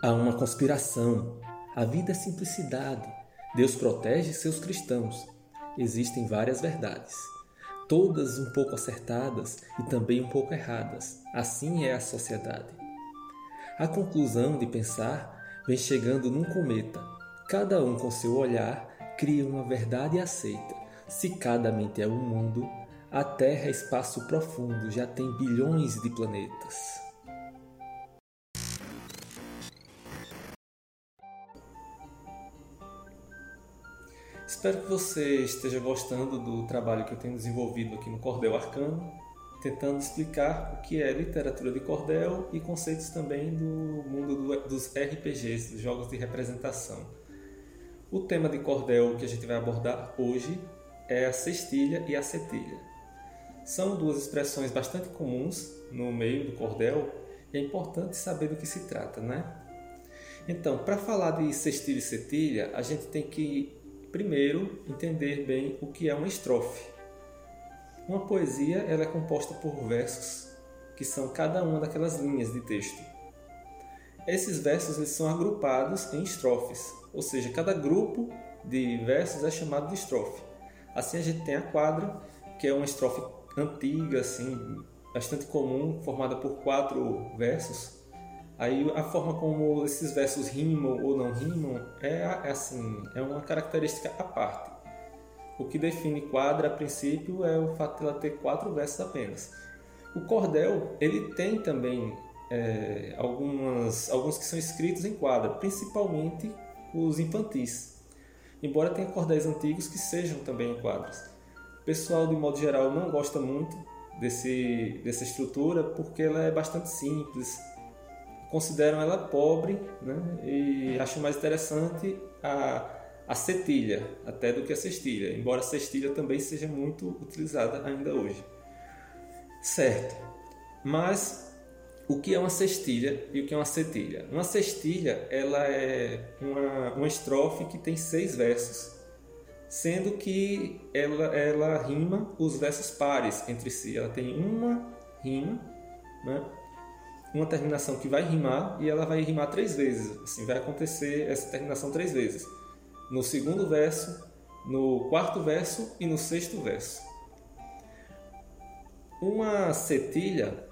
Há uma conspiração. A vida é simplicidade. Deus protege seus cristãos. Existem várias verdades, todas um pouco acertadas e também um pouco erradas. Assim é a sociedade. A conclusão de pensar vem chegando num cometa. Cada um com seu olhar cria uma verdade aceita. Se cada mente é um mundo, a Terra é espaço profundo, já tem bilhões de planetas. Espero que você esteja gostando do trabalho que eu tenho desenvolvido aqui no Cordel Arcano, tentando explicar o que é literatura de cordel e conceitos também do mundo do, dos RPGs, dos jogos de representação. O tema de cordel que a gente vai abordar hoje é a cestilha e a cetilha. São duas expressões bastante comuns no meio do cordel e é importante saber do que se trata, né? Então, para falar de cestilha e cetilha, a gente tem que Primeiro, entender bem o que é uma estrofe. Uma poesia ela é composta por versos, que são cada uma daquelas linhas de texto. Esses versos eles são agrupados em estrofes, ou seja, cada grupo de versos é chamado de estrofe. Assim a gente tem a quadra, que é uma estrofe antiga, assim, bastante comum, formada por quatro versos, Aí a forma como esses versos rimam ou não rimam é, é assim, é uma característica à parte. O que define quadra a princípio é o fato de ela ter quatro versos apenas. O cordel ele tem também é, algumas, alguns que são escritos em quadra, principalmente os infantis. Embora tenha cordéis antigos que sejam também em quadras. Pessoal, de modo geral, não gosta muito desse, dessa estrutura porque ela é bastante simples, consideram ela pobre né? e acham mais interessante a, a cetilha até do que a cestilha, embora a cestilha também seja muito utilizada ainda hoje. Certo, mas o que é uma cestilha e o que é uma cetilha? Uma cestilha ela é uma, uma estrofe que tem seis versos, sendo que ela, ela rima os versos pares entre si. Ela tem uma rima, né? uma terminação que vai rimar e ela vai rimar três vezes. Assim, vai acontecer essa terminação três vezes. No segundo verso, no quarto verso e no sexto verso. Uma cetilha,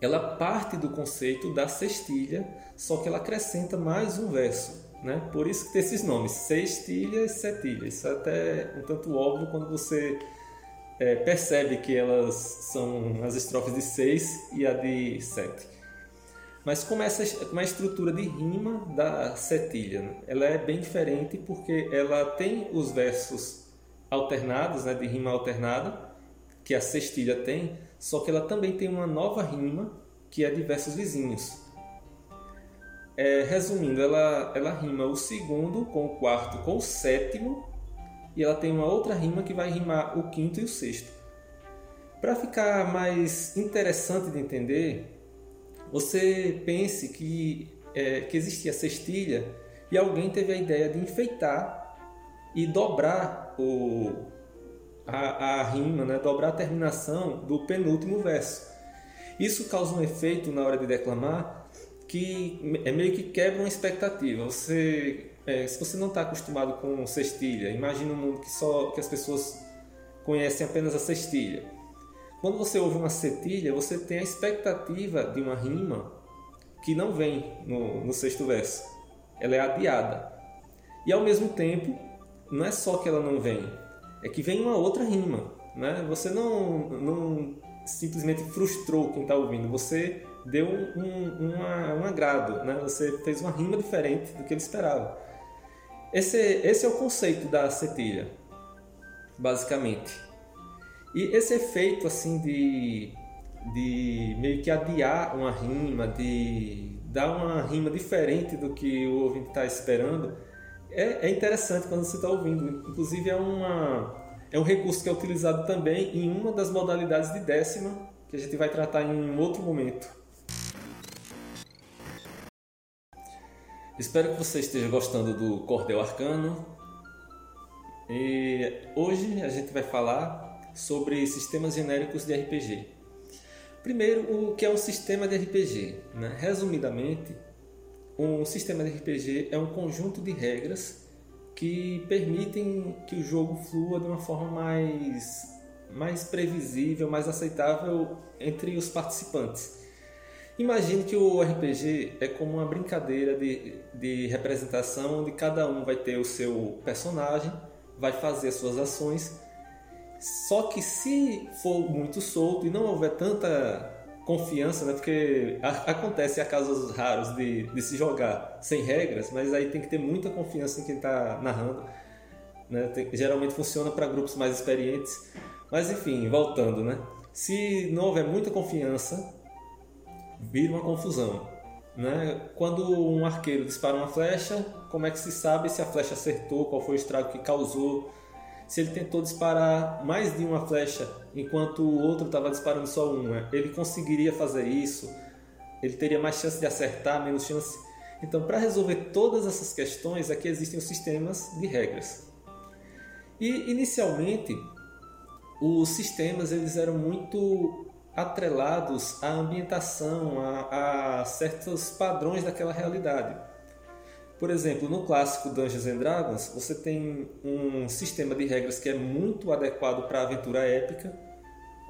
ela parte do conceito da cestilha, só que ela acrescenta mais um verso. Né? Por isso que tem esses nomes, sextilha e cetilha. Isso é até um tanto óbvio quando você é, percebe que elas são as estrofes de seis e a de sete. Mas como, essa, como a estrutura de rima da cetilha, né? ela é bem diferente porque ela tem os versos alternados, né, de rima alternada, que a cestilha tem, só que ela também tem uma nova rima que é de versos vizinhos. É, resumindo, ela, ela rima o segundo com o quarto com o sétimo e ela tem uma outra rima que vai rimar o quinto e o sexto. Para ficar mais interessante de entender, você pense que, é, que existia cestilha e alguém teve a ideia de enfeitar e dobrar o, a, a rima, né? dobrar a terminação do penúltimo verso. Isso causa um efeito na hora de declamar que é meio que quebra uma expectativa. Você, é, se você não está acostumado com cestilha, imagina um mundo que só que as pessoas conhecem apenas a cestilha. Quando você ouve uma cetilha, você tem a expectativa de uma rima que não vem no, no sexto verso. Ela é adiada. E ao mesmo tempo, não é só que ela não vem, é que vem uma outra rima. Né? Você não, não simplesmente frustrou quem está ouvindo, você deu um, uma, um agrado, né? você fez uma rima diferente do que ele esperava. Esse, esse é o conceito da cetilha, basicamente. E esse efeito assim de, de meio que adiar uma rima, de dar uma rima diferente do que o ouvinte está esperando, é, é, interessante quando você está ouvindo. Inclusive é, uma, é um recurso que é utilizado também em uma das modalidades de décima, que a gente vai tratar em um outro momento. Espero que você esteja gostando do Cordel Arcano. E hoje a gente vai falar sobre sistemas genéricos de RPG. Primeiro, o que é um sistema de RPG? Né? Resumidamente, um sistema de RPG é um conjunto de regras que permitem que o jogo flua de uma forma mais, mais previsível, mais aceitável entre os participantes. Imagine que o RPG é como uma brincadeira de, de representação onde cada um vai ter o seu personagem, vai fazer suas ações. Só que se for muito solto e não houver tanta confiança, né? Porque acontece a casos raros de, de se jogar sem regras, mas aí tem que ter muita confiança em quem está narrando. Né? Tem, geralmente funciona para grupos mais experientes. Mas enfim, voltando, né? Se não houver muita confiança, vira uma confusão. Né? Quando um arqueiro dispara uma flecha, como é que se sabe se a flecha acertou, qual foi o estrago que causou? Se ele tentou disparar mais de uma flecha enquanto o outro estava disparando só uma, ele conseguiria fazer isso? Ele teria mais chance de acertar, menos chance? Então, para resolver todas essas questões, aqui existem os sistemas de regras. E inicialmente, os sistemas eles eram muito atrelados à ambientação, a, a certos padrões daquela realidade. Por exemplo, no clássico Dungeons and Dragons, você tem um sistema de regras que é muito adequado para a aventura épica,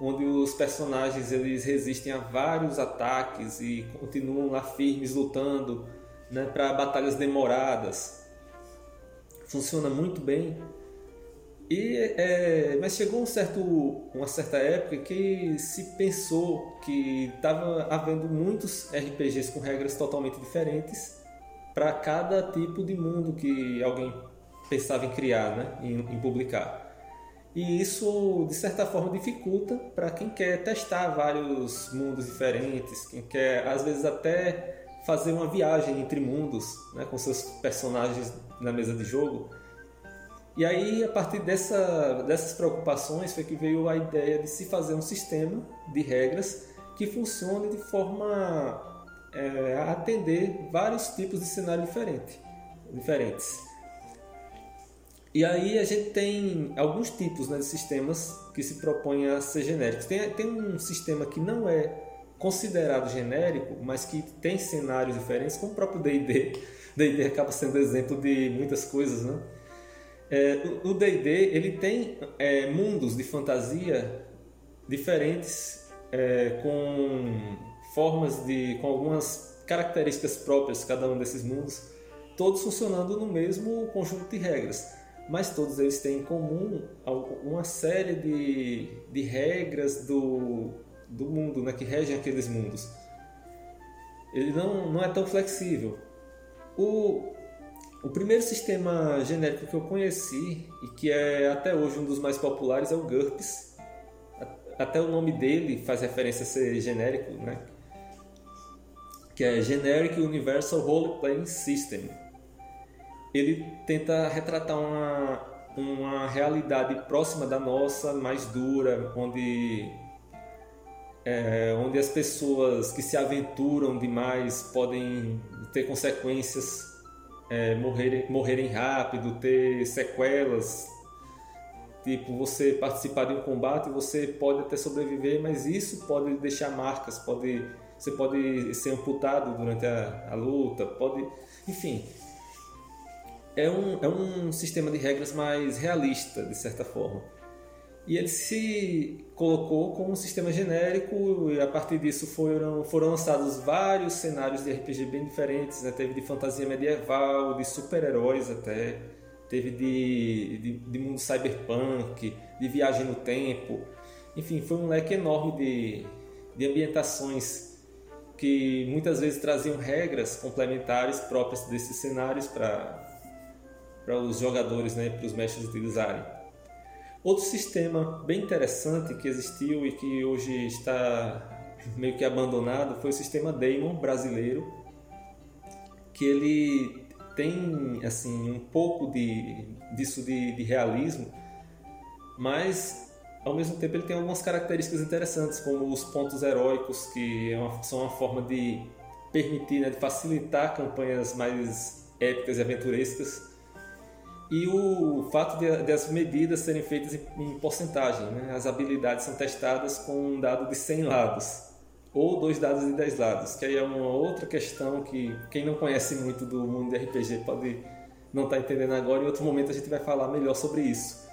onde os personagens eles resistem a vários ataques e continuam lá firmes lutando né, para batalhas demoradas. Funciona muito bem. E, é, mas chegou um certo, uma certa época que se pensou que estava havendo muitos RPGs com regras totalmente diferentes para cada tipo de mundo que alguém pensava em criar, né? em, em publicar. E isso, de certa forma, dificulta para quem quer testar vários mundos diferentes, quem quer, às vezes, até fazer uma viagem entre mundos né? com seus personagens na mesa de jogo e aí, a partir dessa, dessas preocupações, foi que veio a ideia de se fazer um sistema de regras que funcione de forma é, a atender vários tipos de cenário diferente, diferentes. E aí a gente tem alguns tipos né, de sistemas que se propõem a ser genéricos. Tem, tem um sistema que não é considerado genérico, mas que tem cenários diferentes, como o próprio D&D. D&D acaba sendo exemplo de muitas coisas, né? É, o D&D ele tem é, mundos de fantasia diferentes é, com formas de com algumas características próprias cada um desses mundos todos funcionando no mesmo conjunto de regras. Mas todos eles têm em comum uma série de, de regras do, do mundo né, que regem aqueles mundos. Ele não, não é tão flexível. O, o primeiro sistema genérico que eu conheci e que é até hoje um dos mais populares é o GURPS. Até o nome dele faz referência a ser genérico, né? Que é Generic Universal Role Playing System. Ele tenta retratar uma, uma realidade próxima da nossa, mais dura, onde é, onde as pessoas que se aventuram demais podem ter consequências é, morrerem, morrerem rápido, ter sequelas. Tipo, você participar de um combate, você pode até sobreviver, mas isso pode deixar marcas, pode, você pode ser amputado durante a, a luta, pode. Enfim. É um, é um sistema de regras mais realista, de certa forma. E ele se colocou como um sistema genérico e a partir disso foram, foram lançados vários cenários de RPG bem diferentes. Né? Teve de fantasia medieval, de super-heróis até, teve de, de, de, mundo cyberpunk, de viagem no tempo. Enfim, foi um leque enorme de, de ambientações que muitas vezes traziam regras complementares próprias desses cenários para os jogadores, né? para os mestres utilizarem. Outro sistema bem interessante que existiu e que hoje está meio que abandonado foi o sistema Daemon brasileiro, que ele tem assim um pouco de disso de, de realismo, mas ao mesmo tempo ele tem algumas características interessantes, como os pontos heróicos, que é uma, são uma forma de permitir, né, de facilitar campanhas mais épicas e aventurescas e o fato de, de, as medidas serem feitas em, em porcentagem. Né? As habilidades são testadas com um dado de 100 lados ou dois dados de 10 lados, que aí é uma outra questão que quem não conhece muito do mundo de RPG pode não estar tá entendendo agora, em outro momento a gente vai falar melhor sobre isso.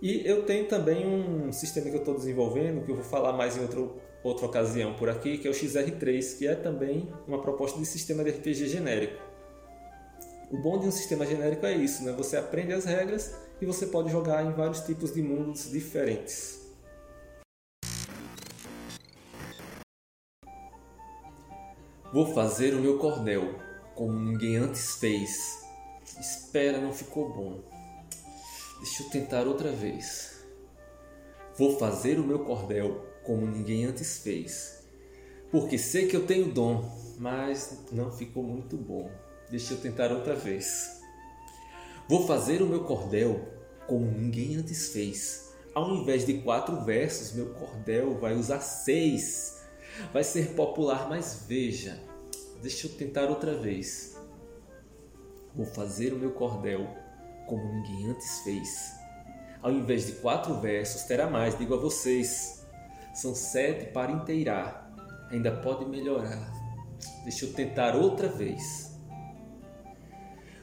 E eu tenho também um sistema que eu estou desenvolvendo, que eu vou falar mais em outro, outra ocasião por aqui, que é o XR3, que é também uma proposta de sistema de RPG genérico. O bom de um sistema genérico é isso, né? Você aprende as regras e você pode jogar em vários tipos de mundos diferentes. Vou fazer o meu cordel, como ninguém antes fez. Espera, não ficou bom. Deixa eu tentar outra vez. Vou fazer o meu cordel como ninguém antes fez. Porque sei que eu tenho dom, mas não ficou muito bom. Deixa eu tentar outra vez. Vou fazer o meu cordel como ninguém antes fez. Ao invés de quatro versos, meu cordel vai usar seis. Vai ser popular, mas veja. Deixa eu tentar outra vez. Vou fazer o meu cordel como ninguém antes fez. Ao invés de quatro versos, terá mais, digo a vocês. São sete para inteirar. Ainda pode melhorar. Deixa eu tentar outra vez.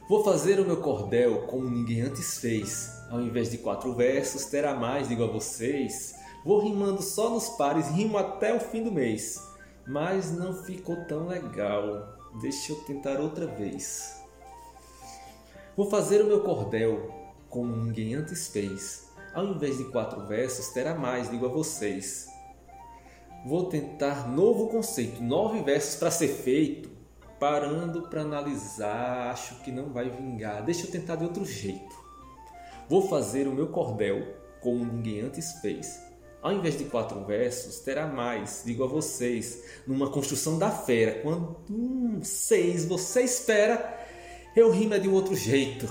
Vou fazer o meu cordel como ninguém antes fez. Ao invés de quatro versos, terá mais, digo a vocês. Vou rimando só nos pares, rimo até o fim do mês. Mas não ficou tão legal. Deixa eu tentar outra vez. Vou fazer o meu cordel como ninguém antes fez. Ao invés de quatro versos, terá mais, digo a vocês. Vou tentar novo conceito, nove versos para ser feito parando para analisar, acho que não vai vingar. Deixa eu tentar de outro jeito. Vou fazer o meu cordel como ninguém antes fez. Ao invés de quatro versos, terá mais, digo a vocês, numa construção da fera. Quando hum, seis você espera, eu rimo é de um outro jeito.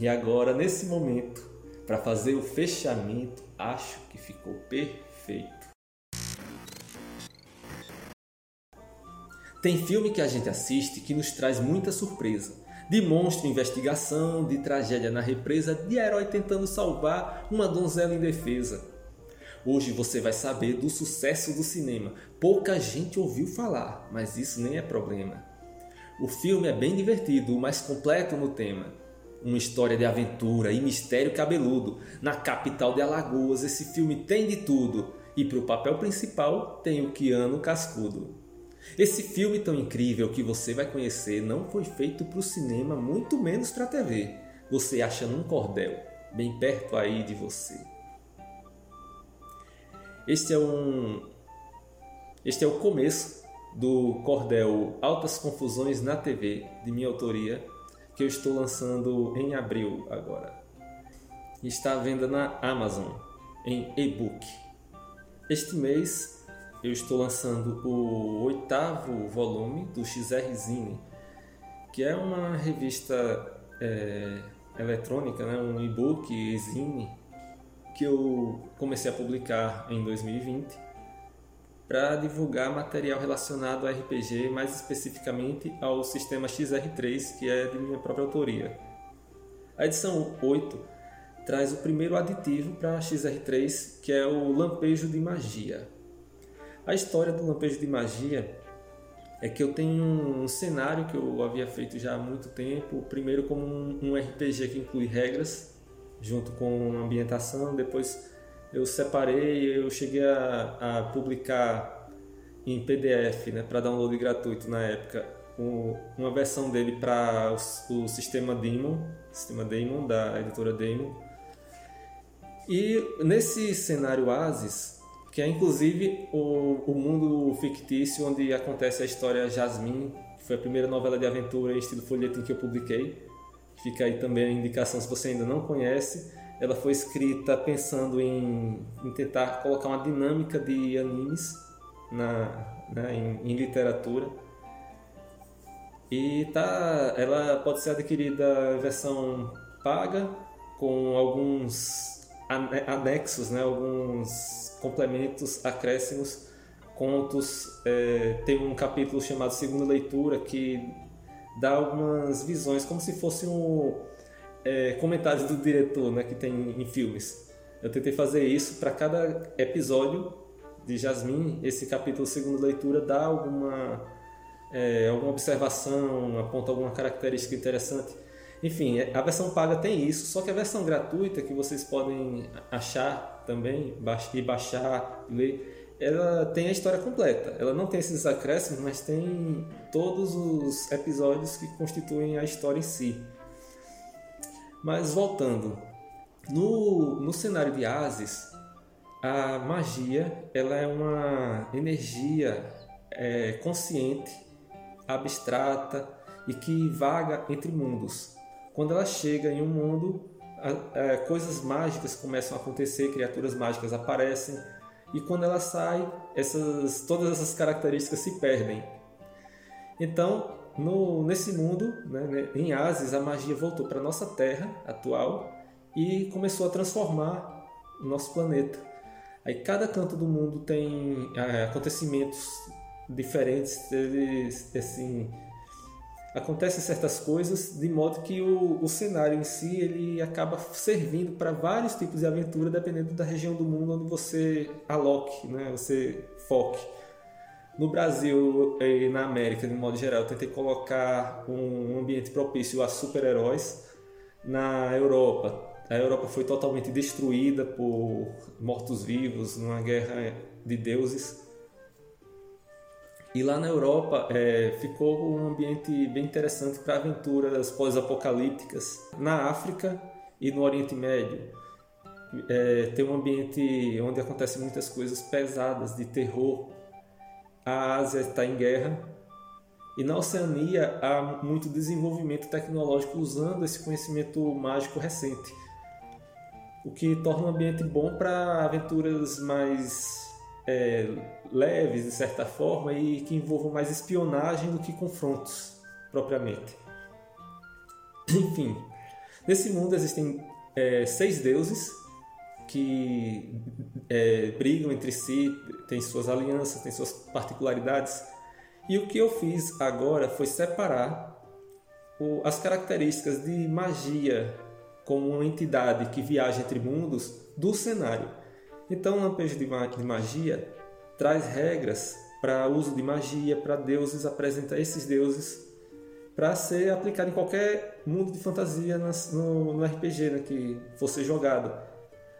E agora, nesse momento, para fazer o fechamento, acho que ficou perfeito. Tem filme que a gente assiste que nos traz muita surpresa. De monstro investigação, de tragédia na represa, de herói tentando salvar uma donzela indefesa. Hoje você vai saber do sucesso do cinema. Pouca gente ouviu falar, mas isso nem é problema. O filme é bem divertido, o mais completo no tema. Uma história de aventura e mistério cabeludo. Na capital de Alagoas, esse filme tem de tudo. E para o papel principal tem o Keanu Cascudo. Esse filme tão incrível que você vai conhecer não foi feito para o cinema, muito menos para a TV. Você acha num cordel, bem perto aí de você. Este é um este é o começo do cordel Altas Confusões na TV, de minha autoria, que eu estou lançando em abril agora. Está à venda na Amazon em e-book. Este mês eu estou lançando o oitavo volume do XR Zine, que é uma revista é, eletrônica, né, um e-book zine, que eu comecei a publicar em 2020 para divulgar material relacionado a RPG, mais especificamente ao sistema XR3, que é de minha própria autoria. A edição 8 traz o primeiro aditivo para XR3, que é o lampejo de magia. A história do Lampejo de Magia é que eu tenho um cenário que eu havia feito já há muito tempo, primeiro como um, RPG que inclui regras, junto com ambientação, depois eu separei, eu cheguei a, a publicar em PDF, né, para download gratuito na época, um, uma versão dele para o, o, sistema Demon, sistema Demon da editora Demon. E nesse cenário Asis, que é inclusive o, o mundo fictício onde acontece a história Jasmine, que foi a primeira novela de aventura em estilo folhetim que eu publiquei. Fica aí também a indicação se você ainda não conhece. Ela foi escrita pensando em, em tentar colocar uma dinâmica de animes na, em, em literatura. E tá, ela pode ser adquirida versão paga com alguns anexos, né, alguns complementos, acréscimos, contos. É, tem um capítulo chamado Segunda Leitura que dá algumas visões, como se fosse um, é, comentários do diretor né, que tem em filmes. Eu tentei fazer isso para cada episódio de Jasmine, esse capítulo segundo leitura dá alguma, é, alguma observação, aponta alguma característica interessante. Enfim, a versão paga tem isso, só que a versão gratuita que vocês podem achar também e baixar, ler, ela tem a história completa. Ela não tem esses acréscimos, mas tem todos os episódios que constituem a história em si. Mas voltando, no, no cenário de Ases, a magia ela é uma energia é, consciente, abstrata e que vaga entre mundos. Quando ela chega em um mundo, é, coisas mágicas começam a acontecer, criaturas mágicas aparecem, e quando ela sai, essas, todas essas características se perdem. Então, no, nesse mundo, né, em Ases, a magia voltou para nossa Terra atual e começou a transformar o nosso planeta. Aí cada canto do mundo tem é, acontecimentos diferentes, eles, assim, acontecem certas coisas de modo que o, o cenário em si ele acaba servindo para vários tipos de aventura dependendo da região do mundo onde você aloque, né? você foque. No Brasil e na América, de modo geral, eu tentei colocar um ambiente propício a super-heróis. Na Europa, a Europa foi totalmente destruída por mortos-vivos numa guerra de deuses. E lá na Europa é, ficou um ambiente bem interessante para aventuras pós-apocalípticas. Na África e no Oriente Médio é, tem um ambiente onde acontecem muitas coisas pesadas de terror. A Ásia está em guerra e na Oceania há muito desenvolvimento tecnológico usando esse conhecimento mágico recente o que torna o ambiente bom para aventuras mais é, leves, de certa forma, e que envolvam mais espionagem do que confrontos, propriamente. Enfim, nesse mundo existem é, seis deuses que é, brigam entre si, têm suas alianças, têm suas particularidades. E o que eu fiz agora foi separar o, as características de magia como uma entidade que viaja entre mundos do cenário. Então, o lampejo de magia traz regras para uso de magia, para deuses, apresenta esses deuses para ser aplicado em qualquer mundo de fantasia no, RPG né, que fosse jogado.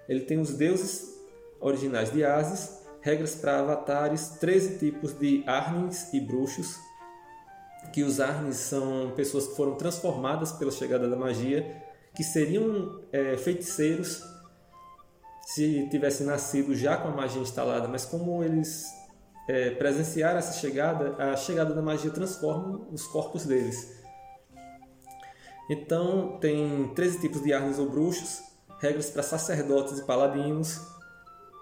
Ele tem os deuses originais de Ases, regras para avatares, 13 tipos de Arnins e bruxos, que os Arnins são pessoas que foram transformadas pela chegada da magia que seriam é, feiticeiros se tivessem nascido já com a magia instalada, mas como eles é, presenciaram essa chegada, a chegada da magia transforma os corpos deles. Então, tem 13 tipos de armas ou bruxos, regras para sacerdotes e paladinos,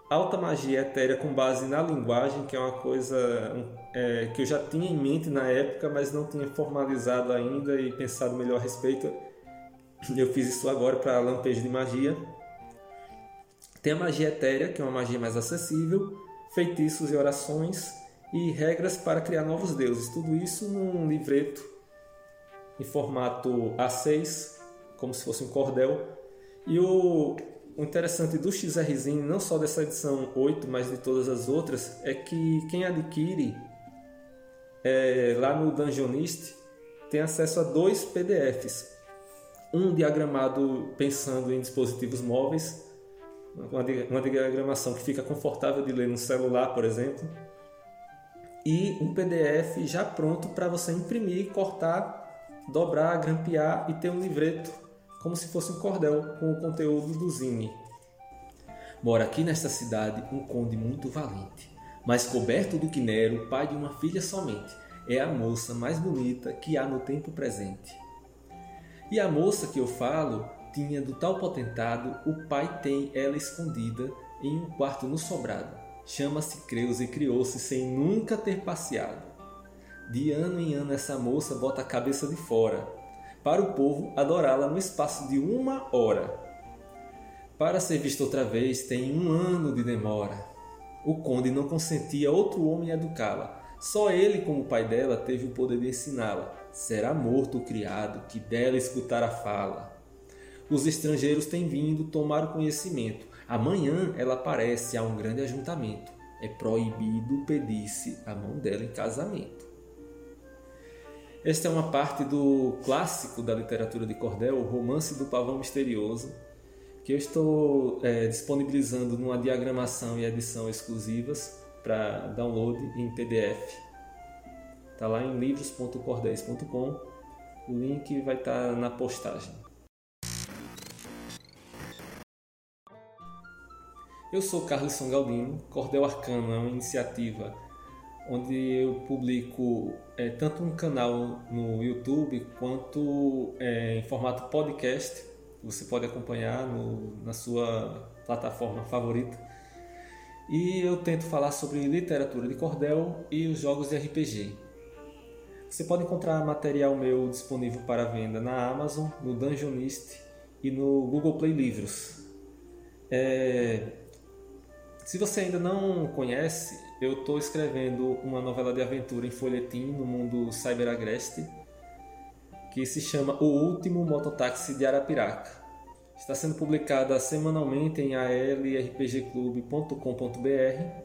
alta magia etérea com base na linguagem, que é uma coisa é, que eu já tinha em mente na época, mas não tinha formalizado ainda e pensado melhor a respeito. Eu fiz isso agora para lampejo de magia. Tem a magia etérea, que é uma magia mais acessível, feitiços e orações e regras para criar novos deuses. Tudo isso num livreto em formato A6, como se fosse um cordel. E o, o interessante do XRzinho, não só dessa edição 8, mas de todas as outras, é que quem adquire é, lá no Dungeonist tem acesso a dois PDFs um diagramado pensando em dispositivos móveis, uma diagramação que fica confortável de ler no celular, por exemplo, e um PDF já pronto para você imprimir, cortar, dobrar, grampear e ter um livreto como se fosse um cordel com o conteúdo do zine. Mora aqui nesta cidade um conde muito valente, mas coberto do quinero, pai de uma filha somente. É a moça mais bonita que há no tempo presente. E a moça que eu falo tinha do tal potentado, o pai tem ela escondida em um quarto no sobrado. Chama-se Creus e criou-se sem nunca ter passeado. De ano em ano essa moça bota a cabeça de fora, para o povo adorá-la no espaço de uma hora. Para ser vista outra vez tem um ano de demora. O conde não consentia outro homem educá-la. Só ele, como pai dela, teve o poder de ensiná-la será morto o criado que dela escutar a fala. Os estrangeiros têm vindo tomar o conhecimento. Amanhã ela aparece a um grande ajuntamento. É proibido pedir-se a mão dela em casamento. Esta é uma parte do clássico da literatura de cordel, o Romance do Pavão Misterioso, que eu estou é, disponibilizando numa diagramação e edição exclusivas para download em PDF. Está lá em livros.cordéis.com. O link vai estar tá na postagem. Eu sou Carlos Galdino. Cordel Arcano é uma iniciativa onde eu publico é, tanto um canal no YouTube quanto é, em formato podcast. Você pode acompanhar no, na sua plataforma favorita. E eu tento falar sobre literatura de cordel e os jogos de RPG. Você pode encontrar material meu disponível para venda na Amazon, no Dungeonist e no Google Play Livros. É... Se você ainda não conhece, eu estou escrevendo uma novela de aventura em folhetim no mundo cyberagreste que se chama O Último Mototáxi de Arapiraca. Está sendo publicada semanalmente em alrpgclub.com.br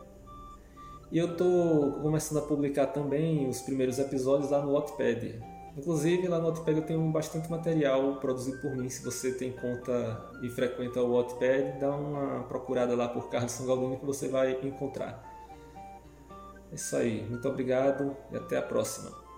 e eu estou começando a publicar também os primeiros episódios lá no Wattpad. Inclusive lá no Wattpad eu tenho bastante material produzido por mim. Se você tem conta e frequenta o Wattpad, dá uma procurada lá por Carlos Sangaldini que você vai encontrar. É isso aí. Muito obrigado e até a próxima.